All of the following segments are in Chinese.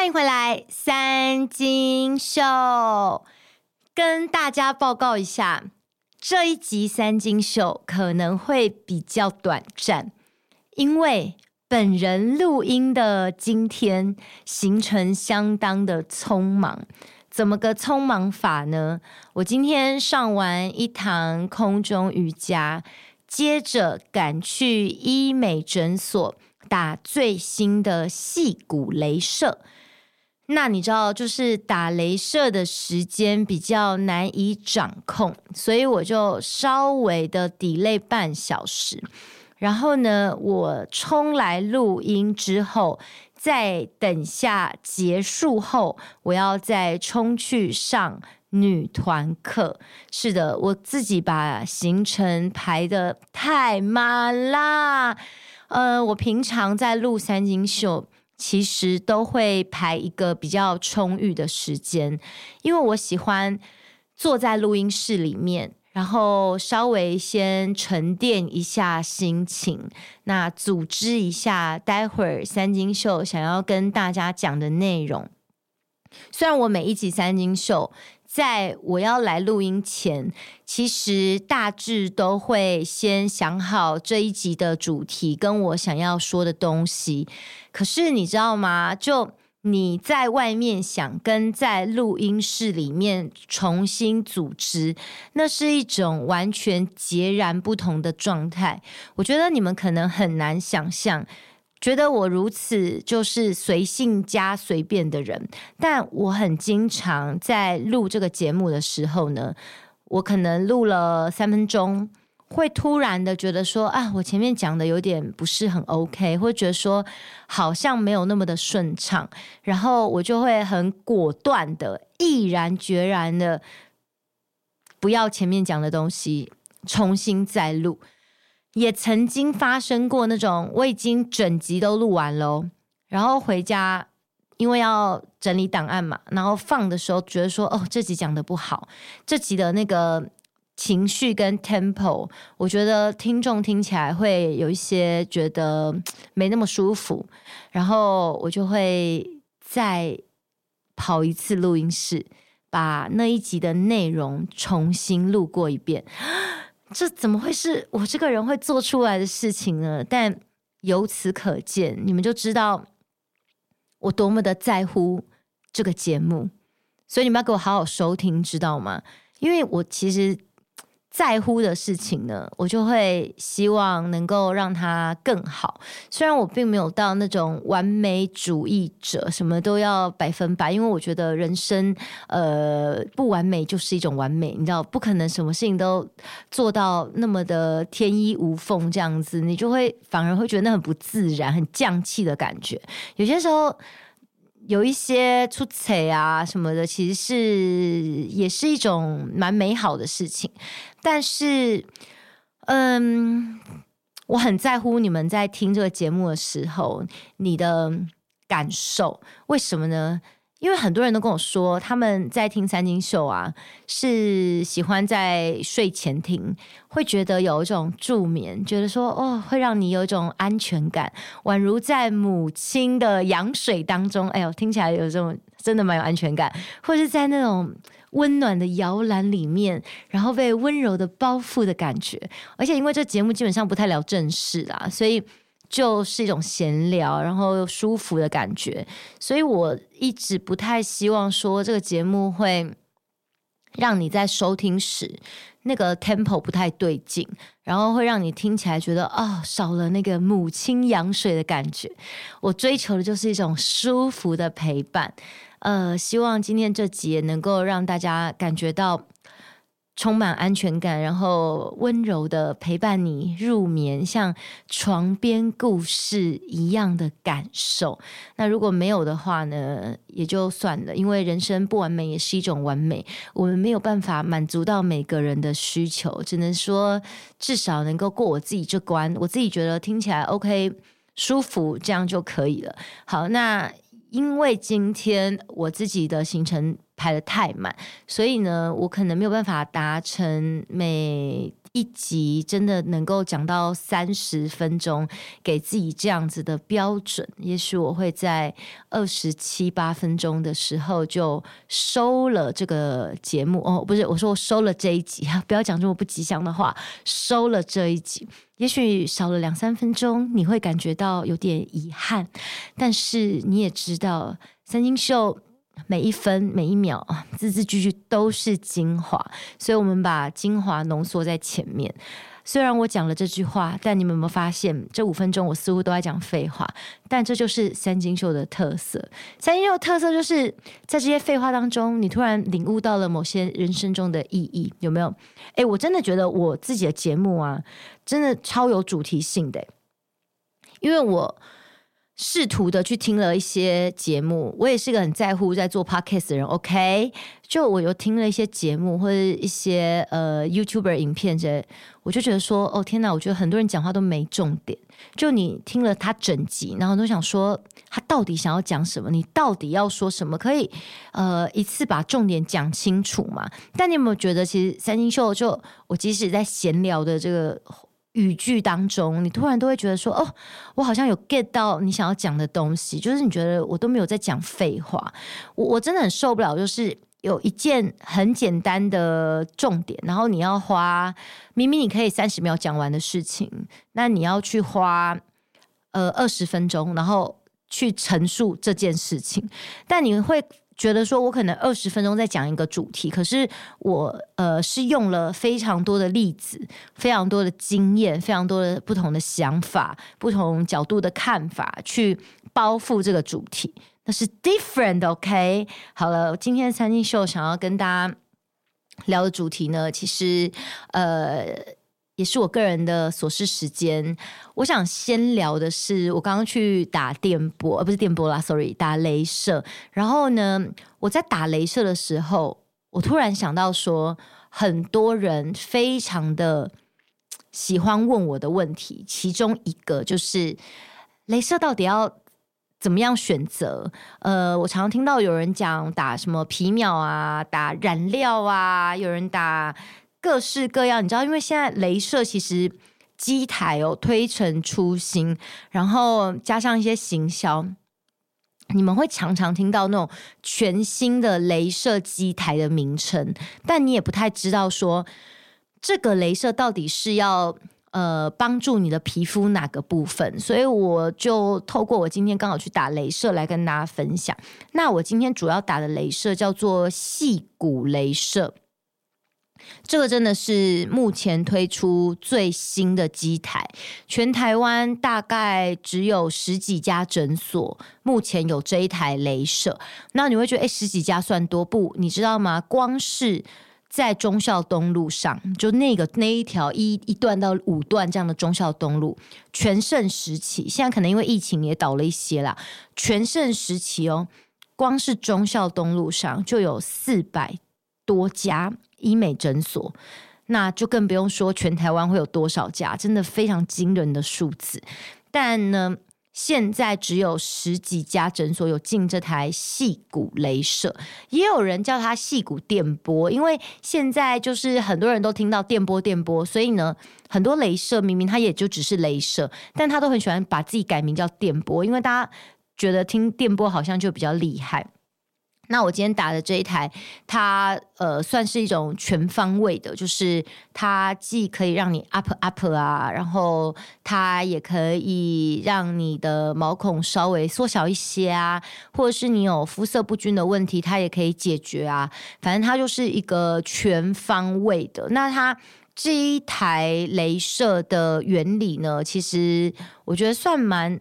欢迎回来，三金秀，跟大家报告一下，这一集三金秀可能会比较短暂，因为本人录音的今天行程相当的匆忙。怎么个匆忙法呢？我今天上完一堂空中瑜伽，接着赶去医美诊所打最新的细骨镭射。那你知道，就是打雷射的时间比较难以掌控，所以我就稍微的 delay 半小时。然后呢，我冲来录音之后。再等下结束后，我要再冲去上女团课。是的，我自己把行程排得太满啦。呃，我平常在录三金秀，其实都会排一个比较充裕的时间，因为我喜欢坐在录音室里面。然后稍微先沉淀一下心情，那组织一下待会儿三金秀想要跟大家讲的内容。虽然我每一集三金秀在我要来录音前，其实大致都会先想好这一集的主题跟我想要说的东西，可是你知道吗？就你在外面想跟在录音室里面重新组织，那是一种完全截然不同的状态。我觉得你们可能很难想象，觉得我如此就是随性加随便的人。但我很经常在录这个节目的时候呢，我可能录了三分钟。会突然的觉得说啊，我前面讲的有点不是很 OK，或者觉得说好像没有那么的顺畅，然后我就会很果断的、毅然决然的不要前面讲的东西，重新再录。也曾经发生过那种我已经整集都录完喽，然后回家因为要整理档案嘛，然后放的时候觉得说哦，这集讲的不好，这集的那个。情绪跟 tempo，我觉得听众听起来会有一些觉得没那么舒服，然后我就会再跑一次录音室，把那一集的内容重新录过一遍。这怎么会是我这个人会做出来的事情呢？但由此可见，你们就知道我多么的在乎这个节目，所以你们要给我好好收听，知道吗？因为我其实。在乎的事情呢，我就会希望能够让它更好。虽然我并没有到那种完美主义者，什么都要百分百，因为我觉得人生呃不完美就是一种完美，你知道，不可能什么事情都做到那么的天衣无缝这样子，你就会反而会觉得那很不自然、很匠气的感觉。有些时候。有一些出彩啊什么的，其实是也是一种蛮美好的事情。但是，嗯，我很在乎你们在听这个节目的时候，你的感受。为什么呢？因为很多人都跟我说，他们在听三金秀啊，是喜欢在睡前听，会觉得有一种助眠，觉得说哦，会让你有一种安全感，宛如在母亲的羊水当中。哎呦，听起来有这种真的蛮有安全感，或是在那种温暖的摇篮里面，然后被温柔的包覆的感觉。而且因为这节目基本上不太聊正事啦，所以。就是一种闲聊，然后又舒服的感觉，所以我一直不太希望说这个节目会让你在收听时那个 tempo 不太对劲，然后会让你听起来觉得啊、哦、少了那个母亲羊水的感觉。我追求的就是一种舒服的陪伴，呃，希望今天这集也能够让大家感觉到。充满安全感，然后温柔的陪伴你入眠，像床边故事一样的感受。那如果没有的话呢，也就算了，因为人生不完美也是一种完美。我们没有办法满足到每个人的需求，只能说至少能够过我自己这关。我自己觉得听起来 OK，舒服，这样就可以了。好，那因为今天我自己的行程。排得太满，所以呢，我可能没有办法达成每一集真的能够讲到三十分钟，给自己这样子的标准，也许我会在二十七八分钟的时候就收了这个节目哦，不是，我说我收了这一集，不要讲这么不吉祥的话，收了这一集，也许少了两三分钟，你会感觉到有点遗憾，但是你也知道三星秀。每一分每一秒，字字句句都是精华，所以我们把精华浓缩在前面。虽然我讲了这句话，但你们有没有发现，这五分钟我似乎都在讲废话？但这就是三金秀的特色。三金秀的特色就是在这些废话当中，你突然领悟到了某些人生中的意义，有没有？诶，我真的觉得我自己的节目啊，真的超有主题性的，因为我。试图的去听了一些节目，我也是个很在乎在做 podcast 的人。OK，就我又听了一些节目或者一些呃 YouTuber 影片这些，我就觉得说，哦天哪，我觉得很多人讲话都没重点。就你听了他整集，然后都想说他到底想要讲什么？你到底要说什么？可以呃一次把重点讲清楚嘛？但你有没有觉得，其实三星秀就我即使在闲聊的这个。语句当中，你突然都会觉得说：“哦，我好像有 get 到你想要讲的东西。”就是你觉得我都没有在讲废话，我我真的很受不了。就是有一件很简单的重点，然后你要花明明你可以三十秒讲完的事情，那你要去花呃二十分钟，然后去陈述这件事情，但你会。觉得说，我可能二十分钟在讲一个主题，可是我呃是用了非常多的例子、非常多的经验、非常多的不同的想法、不同角度的看法去包覆这个主题，那是 different，OK？好了，今天三金秀想要跟大家聊的主题呢，其实呃。也是我个人的琐事时间，我想先聊的是，我刚刚去打电波，呃，不是电波啦，sorry，打雷射。然后呢，我在打雷射的时候，我突然想到说，很多人非常的喜欢问我的问题，其中一个就是，雷射到底要怎么样选择？呃，我常常听到有人讲打什么皮秒啊，打染料啊，有人打。各式各样，你知道，因为现在镭射其实机台哦推陈出新，然后加上一些行销，你们会常常听到那种全新的镭射机台的名称，但你也不太知道说这个镭射到底是要呃帮助你的皮肤哪个部分，所以我就透过我今天刚好去打镭射来跟大家分享。那我今天主要打的镭射叫做细骨镭射。这个真的是目前推出最新的机台，全台湾大概只有十几家诊所目前有这一台镭射。那你会觉得，哎，十几家算多不？你知道吗？光是在忠孝东路上，就那个那一条一一段到五段这样的忠孝东路，全盛时期，现在可能因为疫情也倒了一些啦。全盛时期哦，光是忠孝东路上就有四百多家。医美诊所，那就更不用说全台湾会有多少家，真的非常惊人的数字。但呢，现在只有十几家诊所有进这台细骨镭射，也有人叫它细骨电波，因为现在就是很多人都听到电波电波，所以呢，很多镭射明明它也就只是镭射，但他都很喜欢把自己改名叫电波，因为大家觉得听电波好像就比较厉害。那我今天打的这一台，它呃算是一种全方位的，就是它既可以让你 up up 啊，然后它也可以让你的毛孔稍微缩小一些啊，或者是你有肤色不均的问题，它也可以解决啊。反正它就是一个全方位的。那它这一台镭射的原理呢，其实我觉得算蛮。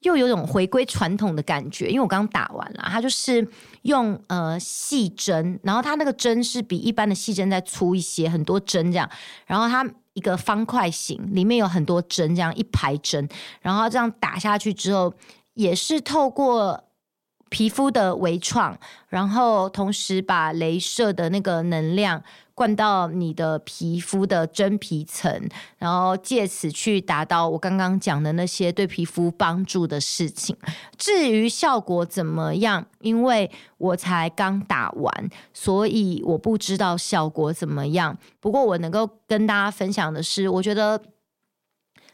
又有种回归传统的感觉，因为我刚打完了，它就是用呃细针，然后它那个针是比一般的细针再粗一些，很多针这样，然后它一个方块形，里面有很多针这样一排针，然后这样打下去之后，也是透过皮肤的微创，然后同时把镭射的那个能量灌到你的皮肤的真皮层，然后借此去达到我刚刚讲的那些对皮肤帮助的事情。至于效果怎么样，因为我才刚打完，所以我不知道效果怎么样。不过我能够跟大家分享的是，我觉得。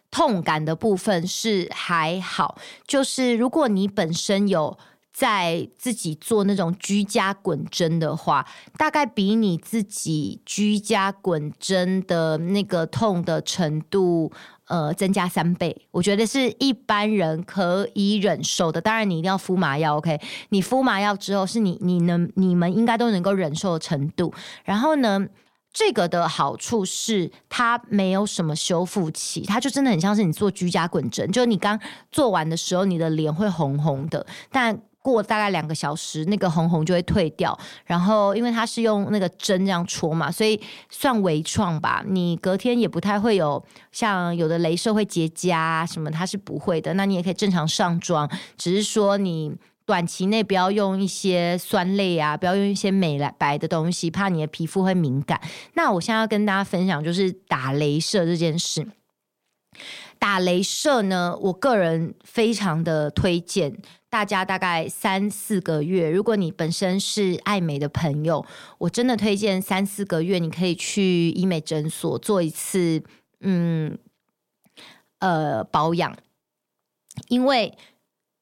痛感的部分是还好，就是如果你本身有在自己做那种居家滚针的话，大概比你自己居家滚针的那个痛的程度，呃，增加三倍。我觉得是一般人可以忍受的。当然，你一定要敷麻药，OK？你敷麻药之后，是你你能你们应该都能够忍受的程度。然后呢，这个的好处是它没有什么修复期，它就真的很像是你做居家滚针，就是你刚做完的时候，你的脸会红红的，但过大概两个小时，那个红红就会退掉。然后因为它是用那个针这样戳嘛，所以算微创吧。你隔天也不太会有像有的镭射会结痂什么，它是不会的。那你也可以正常上妆，只是说你。短期内不要用一些酸类啊，不要用一些美白的东西，怕你的皮肤会敏感。那我现在要跟大家分享，就是打镭射这件事。打镭射呢，我个人非常的推荐大家，大概三四个月。如果你本身是爱美的朋友，我真的推荐三四个月，你可以去医美诊所做一次，嗯，呃，保养，因为。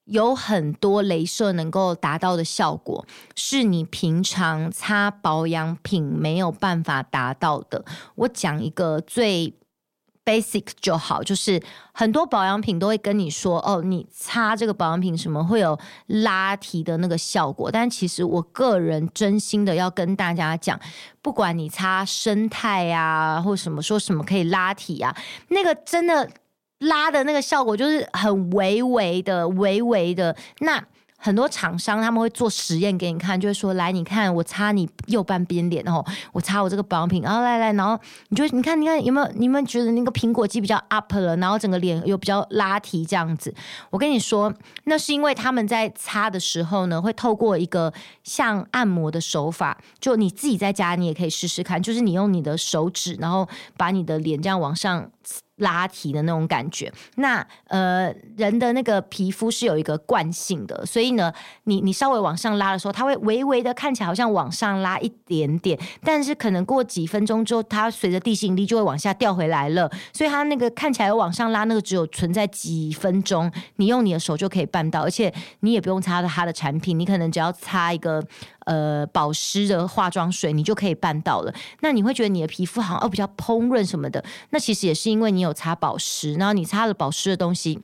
有很多镭射能够达到的效果，是你平常擦保养品没有办法达到的。我讲一个最 basic 就好，就是很多保养品都会跟你说，哦，你擦这个保养品什么会有拉提的那个效果。但其实我个人真心的要跟大家讲，不管你擦生态啊，或什么说什么可以拉提啊，那个真的。拉的那个效果就是很微微的、微微的。那很多厂商他们会做实验给你看，就会说：“来，你看我擦你右半边脸，然后我擦我这个保养品，然后来来，然后你就你看，你看有没有？你们觉得那个苹果肌比较 up 了，然后整个脸又比较拉提这样子？我跟你说，那是因为他们在擦的时候呢，会透过一个像按摩的手法，就你自己在家你也可以试试看，就是你用你的手指，然后把你的脸这样往上。”拉提的那种感觉，那呃人的那个皮肤是有一个惯性的，所以呢，你你稍微往上拉的时候，它会微微的看起来好像往上拉一点点，但是可能过几分钟之后，它随着地心引力就会往下掉回来了，所以它那个看起来往上拉那个只有存在几分钟，你用你的手就可以办到，而且你也不用擦它的产品，你可能只要擦一个。呃，保湿的化妆水你就可以办到了。那你会觉得你的皮肤好像哦比较蓬润什么的，那其实也是因为你有擦保湿，然后你擦了保湿的东西，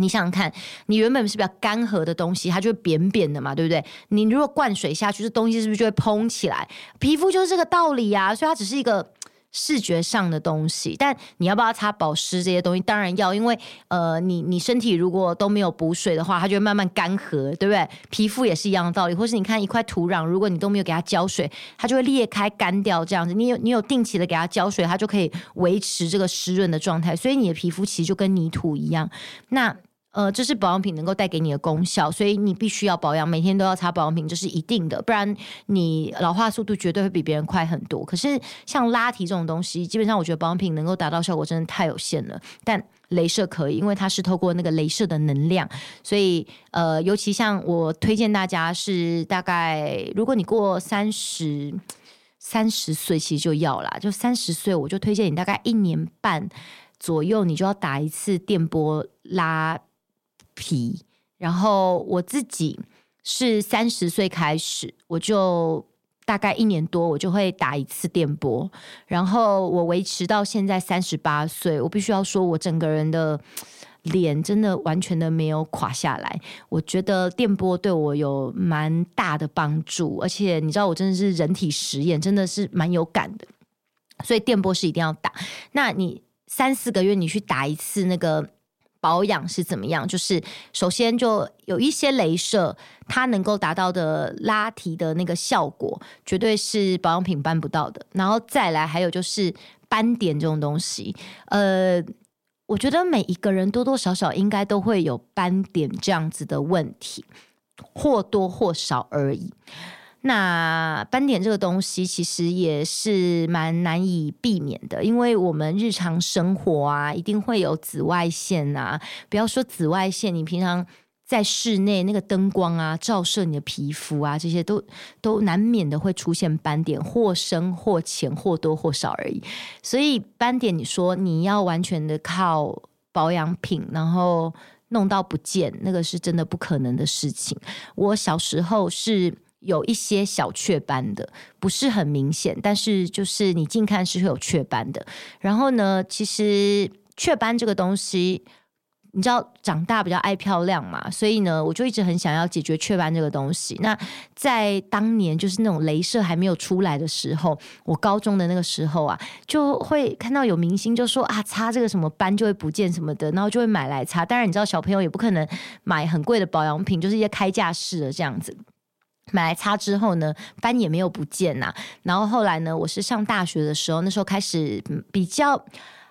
你想想看，你原本是比较干涸的东西，它就会扁扁的嘛，对不对？你如果灌水下去，这东西是不是就会膨起来？皮肤就是这个道理啊，所以它只是一个。视觉上的东西，但你要不要擦保湿这些东西？当然要，因为呃，你你身体如果都没有补水的话，它就会慢慢干涸，对不对？皮肤也是一样的道理。或是你看一块土壤，如果你都没有给它浇水，它就会裂开干掉这样子。你有你有定期的给它浇水，它就可以维持这个湿润的状态。所以你的皮肤其实就跟泥土一样。那呃，这是保养品能够带给你的功效，所以你必须要保养，每天都要擦保养品，这是一定的，不然你老化速度绝对会比别人快很多。可是像拉提这种东西，基本上我觉得保养品能够达到效果真的太有限了，但镭射可以，因为它是透过那个镭射的能量，所以呃，尤其像我推荐大家是大概，如果你过三十三十岁，其实就要啦，就三十岁，我就推荐你大概一年半左右，你就要打一次电波拉。皮，然后我自己是三十岁开始，我就大概一年多，我就会打一次电波，然后我维持到现在三十八岁，我必须要说，我整个人的脸真的完全的没有垮下来。我觉得电波对我有蛮大的帮助，而且你知道，我真的是人体实验，真的是蛮有感的，所以电波是一定要打。那你三四个月你去打一次那个。保养是怎么样？就是首先就有一些镭射，它能够达到的拉提的那个效果，绝对是保养品办不到的。然后再来，还有就是斑点这种东西，呃，我觉得每一个人多多少少应该都会有斑点这样子的问题。或多或少而已。那斑点这个东西其实也是蛮难以避免的，因为我们日常生活啊，一定会有紫外线啊。不要说紫外线，你平常在室内那个灯光啊，照射你的皮肤啊，这些都都难免的会出现斑点，或深或浅，或多或少而已。所以斑点，你说你要完全的靠保养品，然后弄到不见，那个是真的不可能的事情。我小时候是。有一些小雀斑的，不是很明显，但是就是你近看是会有雀斑的。然后呢，其实雀斑这个东西，你知道长大比较爱漂亮嘛，所以呢，我就一直很想要解决雀斑这个东西。那在当年就是那种镭射还没有出来的时候，我高中的那个时候啊，就会看到有明星就说啊，擦这个什么斑就会不见什么的，然后就会买来擦。当然，你知道小朋友也不可能买很贵的保养品，就是一些开架式的这样子。买来擦之后呢，斑也没有不见呐。然后后来呢，我是上大学的时候，那时候开始比较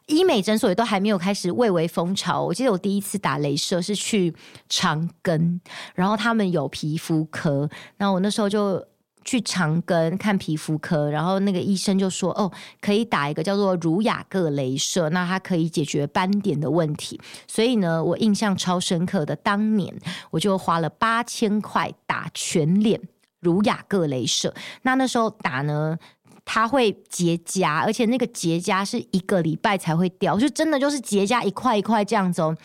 医美诊所也都还没有开始蔚为风潮。我记得我第一次打镭射是去长庚，然后他们有皮肤科，那我那时候就去长庚看皮肤科，然后那个医生就说：“哦，可以打一个叫做儒雅各镭射，那它可以解决斑点的问题。”所以呢，我印象超深刻的，当年我就花了八千块打全脸。儒雅各镭射，那那时候打呢，它会结痂，而且那个结痂是一个礼拜才会掉，就真的就是结痂一块一块这样子哦。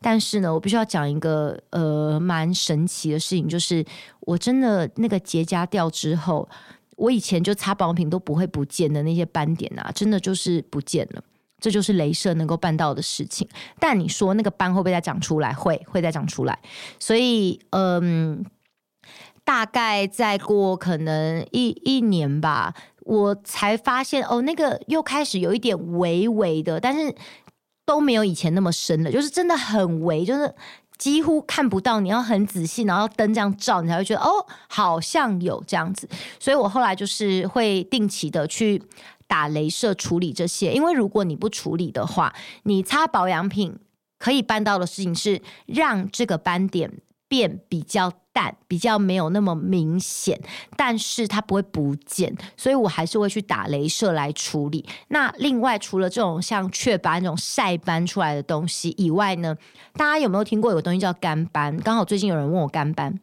但是呢，我必须要讲一个呃蛮神奇的事情，就是我真的那个结痂掉之后，我以前就擦保养品都不会不见的那些斑点啊，真的就是不见了。这就是镭射能够办到的事情。但你说那个斑会不会再长出来？会，会再长出来。所以，嗯。大概再过可能一一年吧，我才发现哦，那个又开始有一点微微的，但是都没有以前那么深了，就是真的很微，就是几乎看不到。你要很仔细，然后灯这样照，你才会觉得哦，好像有这样子。所以我后来就是会定期的去打镭射处理这些，因为如果你不处理的话，你擦保养品可以办到的事情是让这个斑点变比较淡，比较没有那么明显，但是它不会不见，所以我还是会去打镭射来处理。那另外，除了这种像雀斑这种晒斑出来的东西以外呢，大家有没有听过有个东西叫干斑？刚好最近有人问我干斑，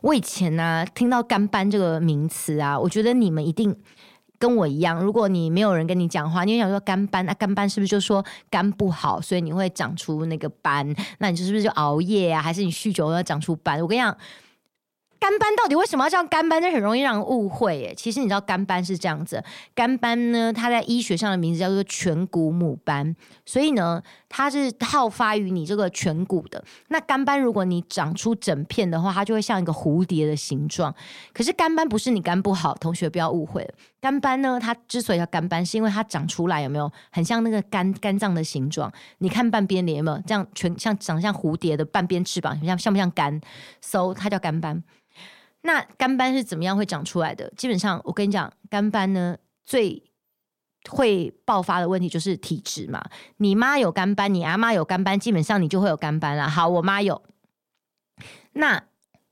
我以前呢、听到干斑这个名词啊，我觉得你们一定。跟我一样，如果你没有人跟你讲话，你想说肝斑，啊、干斑是不是就说肝不好，所以你会长出那个斑？那你是不是就熬夜啊，还是你酗酒要长出斑？我跟你讲。肝斑到底为什么要叫肝斑？这很容易让人误会耶。其实你知道肝斑是这样子，肝斑呢，它在医学上的名字叫做颧骨母斑，所以呢，它是好发于你这个颧骨的。那肝斑如果你长出整片的话，它就会像一个蝴蝶的形状。可是肝斑不是你肝不好，同学不要误会了。肝斑呢，它之所以叫肝斑，是因为它长出来有没有很像那个肝肝脏的形状？你看半边脸有没有这样全像长像蝴蝶的半边翅膀，像像不像肝？So 它叫肝斑。那肝斑是怎么样会长出来的？基本上，我跟你讲，肝斑呢最会爆发的问题就是体质嘛。你妈有肝斑，你阿妈有肝斑，基本上你就会有肝斑啦。好，我妈有。那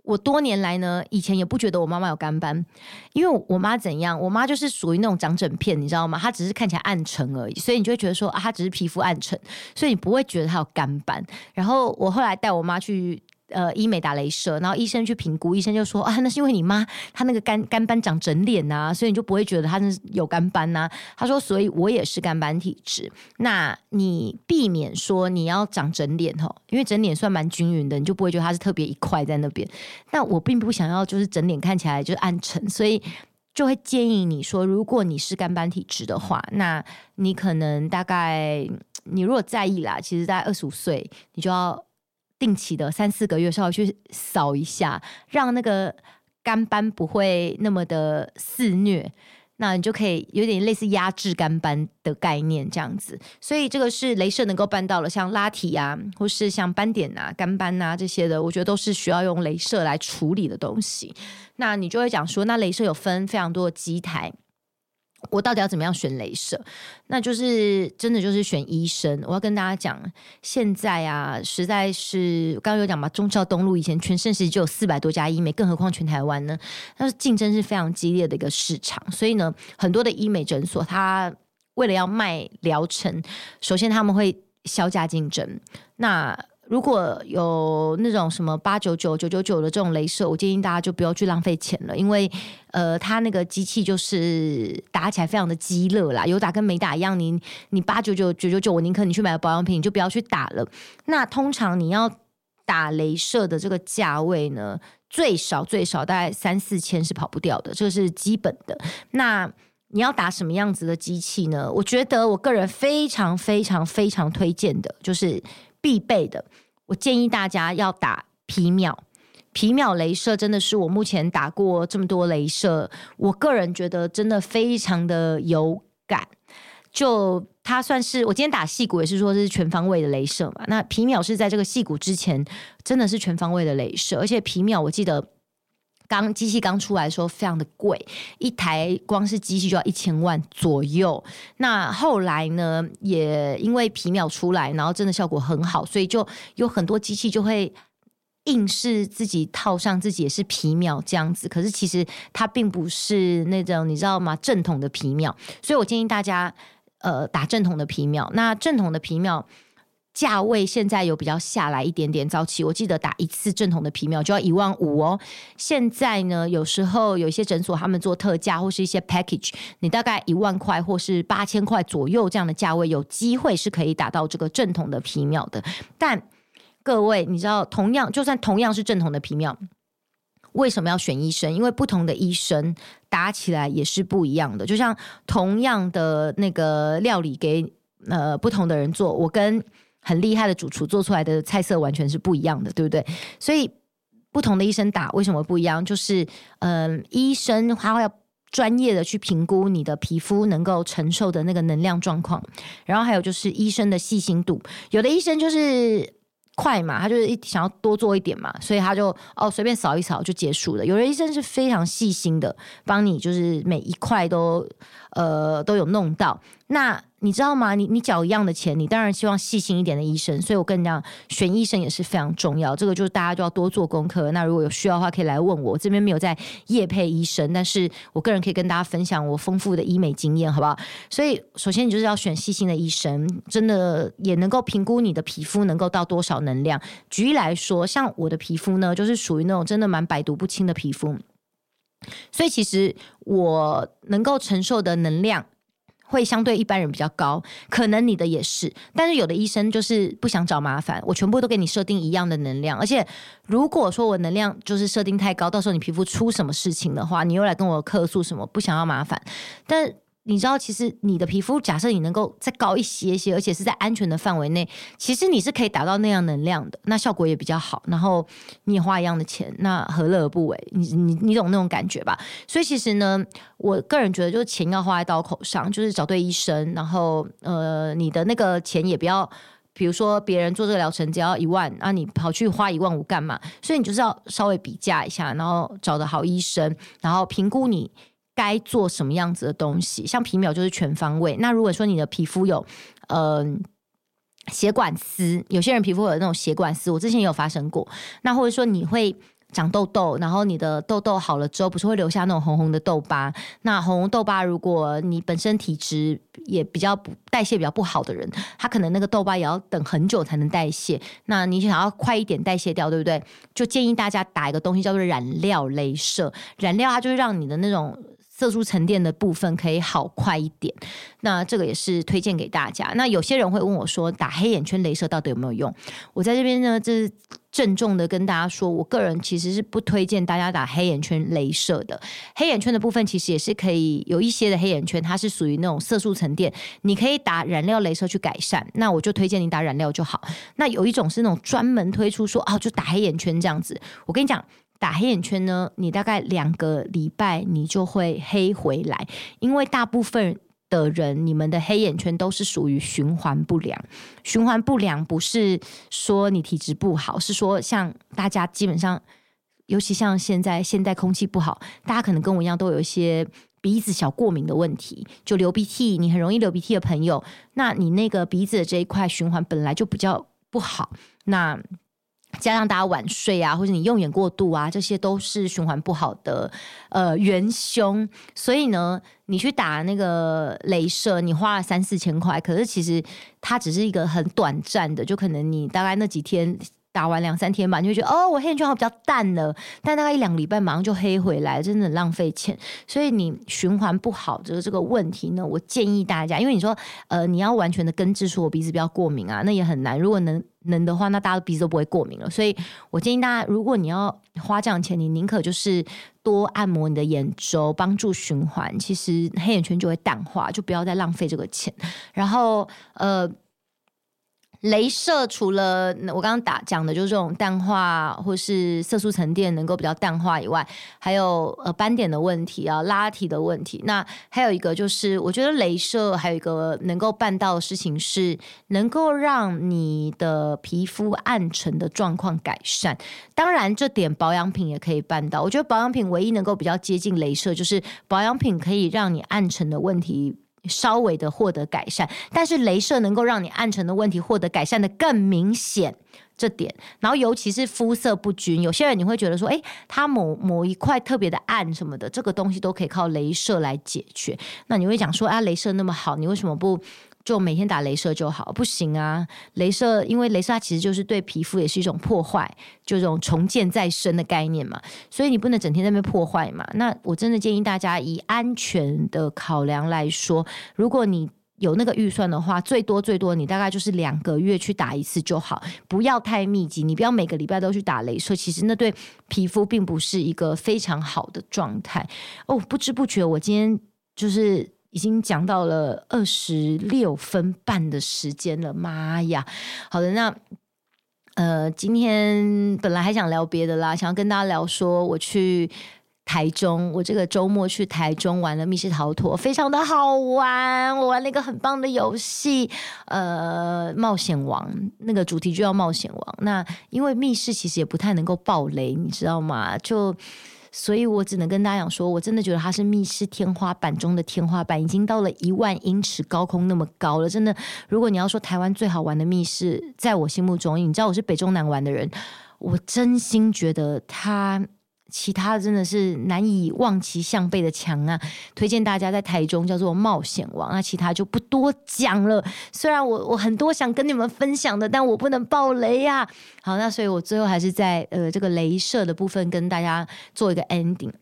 我多年来呢，以前也不觉得我妈妈有肝斑，因为我妈怎样？我妈就是属于那种长整片，你知道吗？她只是看起来暗沉而已，所以你就会觉得说，她只是皮肤暗沉，所以你不会觉得她有肝斑。然后我后来带我妈去。呃，医美打雷射，然后医生去评估，医生就说啊，那是因为你妈她那个肝肝斑长整脸呐、啊，所以你就不会觉得她是有肝斑呐、啊。他说，所以我也是肝斑体质。那你避免说你要长整脸吼，因为整脸算蛮均匀的，你就不会觉得它是特别一块在那边。那我并不想要就是整脸看起来就是暗沉，所以就会建议你说，如果你是肝斑体质的话，那你可能大概你如果在意啦，其实在二十五岁你就要。定期的三四个月稍微去扫一下，让那个肝斑不会那么的肆虐，那你就可以有点类似压制肝斑的概念这样子。所以这个是镭射能够办到了，像拉提啊，或是像斑点啊、肝斑啊这些的，我觉得都是需要用镭射来处理的东西。那你就会讲说，那镭射有分非常多的机台。我到底要怎么样选镭射？那就是真的就是选医生。我要跟大家讲，现在啊，实在是刚刚有讲嘛，中孝东路以前全盛时就有四百多家医美，更何况全台湾呢？那竞争是非常激烈的一个市场，所以呢，很多的医美诊所，它为了要卖疗程，首先他们会削价竞争。那如果有那种什么八九九九九九的这种镭射，我建议大家就不要去浪费钱了，因为呃，它那个机器就是打起来非常的鸡肋啦，有打跟没打一样。你你八九九九九九，我宁可你去买保养品，你就不要去打了。那通常你要打镭射的这个价位呢，最少最少大概三四千是跑不掉的，这个是基本的。那你要打什么样子的机器呢？我觉得我个人非常非常非常推荐的就是。必备的，我建议大家要打皮秒。皮秒镭射真的是我目前打过这么多镭射，我个人觉得真的非常的有感。就它算是我今天打戏骨也是说是全方位的镭射嘛。那皮秒是在这个戏骨之前，真的是全方位的镭射，而且皮秒我记得。刚机器刚出来的时候非常的贵，一台光是机器就要一千万左右。那后来呢，也因为皮秒出来，然后真的效果很好，所以就有很多机器就会硬是自己套上自己也是皮秒这样子。可是其实它并不是那种你知道吗？正统的皮秒，所以我建议大家呃打正统的皮秒。那正统的皮秒。价位现在有比较下来一点点，早期我记得打一次正统的皮秒就要一万五哦。现在呢，有时候有一些诊所他们做特价或是一些 package，你大概一万块或是八千块左右这样的价位，有机会是可以打到这个正统的皮秒的。但各位，你知道，同样就算同样是正统的皮秒，为什么要选医生？因为不同的医生打起来也是不一样的。就像同样的那个料理给呃不同的人做，我跟很厉害的主厨做出来的菜色完全是不一样的，对不对？所以不同的医生打为什么不一样？就是嗯、医生他要专业的去评估你的皮肤能够承受的那个能量状况，然后还有就是医生的细心度。有的医生就是快嘛，他就是一想要多做一点嘛，所以他就哦随便扫一扫就结束了。有的医生是非常细心的，帮你就是每一块都呃都有弄到。那你知道吗？你你缴一样的钱，你当然希望细心一点的医生。所以我跟你讲，选医生也是非常重要。这个就是大家就要多做功课。那如果有需要的话，可以来问我。我这边没有在业配医生，但是我个人可以跟大家分享我丰富的医美经验，好不好？所以首先你就是要选细心的医生，真的也能够评估你的皮肤能够到多少能量。举例来说，像我的皮肤呢，就是属于那种真的蛮百毒不侵的皮肤，所以其实我能够承受的能量。会相对一般人比较高，可能你的也是，但是有的医生就是不想找麻烦，我全部都给你设定一样的能量，而且如果说我能量就是设定太高，到时候你皮肤出什么事情的话，你又来跟我客诉什么，不想要麻烦，但。你知道，其实你的皮肤，假设你能够再高一些些，而且是在安全的范围内，其实你是可以达到那样能量的，那效果也比较好。然后你也花一样的钱，那何乐而不为？你你你懂那种感觉吧？所以其实呢，我个人觉得，就是钱要花在刀口上，就是找对医生，然后呃，你的那个钱也不要，比如说别人做这个疗程只要一万，啊，你跑去花一万五干嘛？所以你就是要稍微比价一下，然后找的好医生，然后评估你。该做什么样子的东西，像皮秒就是全方位。那如果说你的皮肤有，呃，血管丝，有些人皮肤有那种血管丝，我之前也有发生过。那或者说你会。长痘痘，然后你的痘痘好了之后，不是会留下那种红红的痘疤？那红红痘疤，如果你本身体质也比较不代谢比较不好的人，他可能那个痘疤也要等很久才能代谢。那你想要快一点代谢掉，对不对？就建议大家打一个东西叫做染料镭射。染料它就是让你的那种色素沉淀的部分可以好快一点。那这个也是推荐给大家。那有些人会问我说，打黑眼圈镭射到底有没有用？我在这边呢，这是。郑重的跟大家说，我个人其实是不推荐大家打黑眼圈镭射的。黑眼圈的部分其实也是可以有一些的黑眼圈，它是属于那种色素沉淀，你可以打染料镭射去改善。那我就推荐你打染料就好。那有一种是那种专门推出说啊，就打黑眼圈这样子。我跟你讲，打黑眼圈呢，你大概两个礼拜你就会黑回来，因为大部分。的人，你们的黑眼圈都是属于循环不良。循环不良不是说你体质不好，是说像大家基本上尤其像现在现代空气不好，大家可能跟我一样都有一些鼻子小过敏的问题，就流鼻涕，你很容易流鼻涕的朋友，那你那个鼻子的这一块循环本来就比较不好，那。加上大家晚睡啊，或者你用眼过度啊，这些都是循环不好的呃元凶。所以呢，你去打那个镭射，你花了三四千块，可是其实它只是一个很短暂的，就可能你大概那几天。打完两三天吧，你会觉得哦，我黑眼圈好比较淡了，但大概一两个礼拜马上就黑回来，真的很浪费钱。所以你循环不好这个这个问题呢，我建议大家，因为你说呃你要完全的根治出我鼻子比较过敏啊，那也很难。如果能能的话，那大家鼻子都不会过敏了。所以我建议大家，如果你要花这样钱，你宁可就是多按摩你的眼周，帮助循环，其实黑眼圈就会淡化，就不要再浪费这个钱。然后呃。镭射除了我刚刚打讲的，就是这种淡化或是色素沉淀能够比较淡化以外，还有呃斑点的问题啊、拉提的问题。那还有一个就是，我觉得镭射还有一个能够办到的事情是，能够让你的皮肤暗沉的状况改善。当然，这点保养品也可以办到。我觉得保养品唯一能够比较接近镭射，就是保养品可以让你暗沉的问题。稍微的获得改善，但是镭射能够让你暗沉的问题获得改善的更明显，这点。然后尤其是肤色不均，有些人你会觉得说，哎，它某某一块特别的暗什么的，这个东西都可以靠镭射来解决。那你会讲说，啊，镭射那么好，你为什么不？就每天打镭射就好，不行啊！镭射，因为镭射它其实就是对皮肤也是一种破坏，就这种重建再生的概念嘛，所以你不能整天在那边破坏嘛。那我真的建议大家以安全的考量来说，如果你有那个预算的话，最多最多你大概就是两个月去打一次就好，不要太密集，你不要每个礼拜都去打镭射，其实那对皮肤并不是一个非常好的状态。哦，不知不觉我今天就是。已经讲到了二十六分半的时间了，妈呀！好的，那呃，今天本来还想聊别的啦，想要跟大家聊说我去台中，我这个周末去台中玩了密室逃脱，非常的好玩。我玩了一个很棒的游戏，呃，冒险王，那个主题就叫冒险王。那因为密室其实也不太能够爆雷，你知道吗？就。所以我只能跟大家讲说，我真的觉得它是密室天花板中的天花板，已经到了一万英尺高空那么高了。真的，如果你要说台湾最好玩的密室，在我心目中，你知道我是北中南玩的人，我真心觉得它。其他的真的是难以望其项背的强啊！推荐大家在台中叫做冒险王，那其他就不多讲了。虽然我我很多想跟你们分享的，但我不能爆雷呀、好，那所以我最后还是在呃这个镭射的部分跟大家做一个 ending。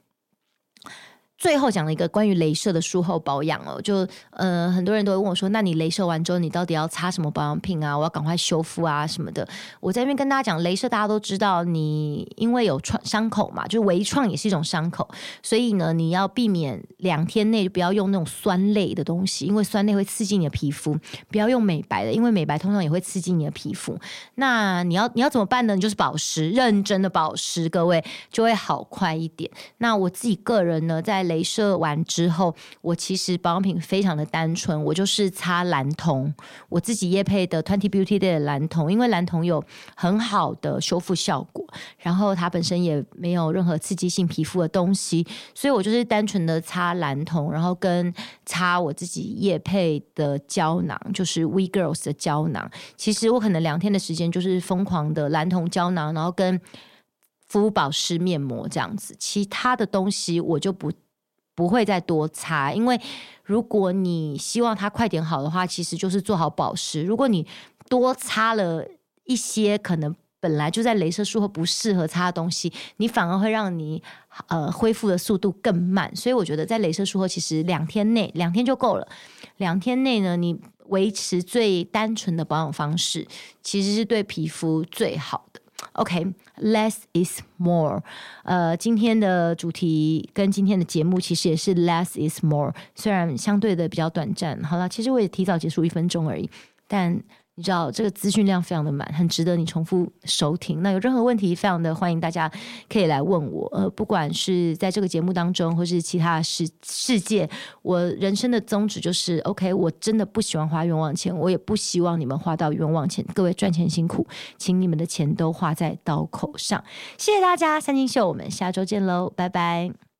最后讲了一个关于镭射的术后保养哦，就呃很多人都会问我说，那你镭射完之后，你到底要擦什么保养品啊？我要赶快修复啊什么的。我在这边跟大家讲，镭射大家都知道，你因为有创伤口嘛，就微创也是一种伤口，所以呢，你要避免两天内不要用那种酸类的东西，因为酸类会刺激你的皮肤。不要用美白的，因为美白通常也会刺激你的皮肤。那你要你要怎么办呢？你就是保湿，认真的保湿，各位就会好快一点。那我自己个人呢，在镭射完之后，我其实保养品非常的单纯，我就是擦蓝铜，我自己夜配的 Twenty Beauty Day 的蓝铜，因为蓝铜有很好的修复效果，然后它本身也没有任何刺激性皮肤的东西，所以我就是单纯的擦蓝铜，然后跟擦我自己夜配的胶囊，就是 We Girls 的胶囊。其实我可能两天的时间就是疯狂的蓝铜胶囊，然后跟肤保湿面膜这样子，其他的东西我就不。不会再多擦，因为如果你希望它快点好的话，其实就是做好保湿。如果你多擦了一些可能本来就在镭射术后不适合擦的东西，你反而会让你呃恢复的速度更慢。所以我觉得在镭射术后，其实两天内两天就够了。两天内呢，你维持最单纯的保养方式，其实是对皮肤最好。OK，less、is more。呃，今天的主题跟今天的节目其实也是 less is more，虽然相对的比较短暂。好了，其实我也提早结束一分钟而已，但你知道这个资讯量非常的满，很值得你重复收听。那有任何问题，非常的欢迎大家可以来问我。呃，不管是在这个节目当中，或是其他世世界，我人生的宗旨就是：OK，我真的不喜欢花冤枉钱，我也不希望你们花到冤枉钱。各位赚钱辛苦，请你们的钱都花在刀口上。谢谢大家，三金秀，我们下周见喽，拜拜。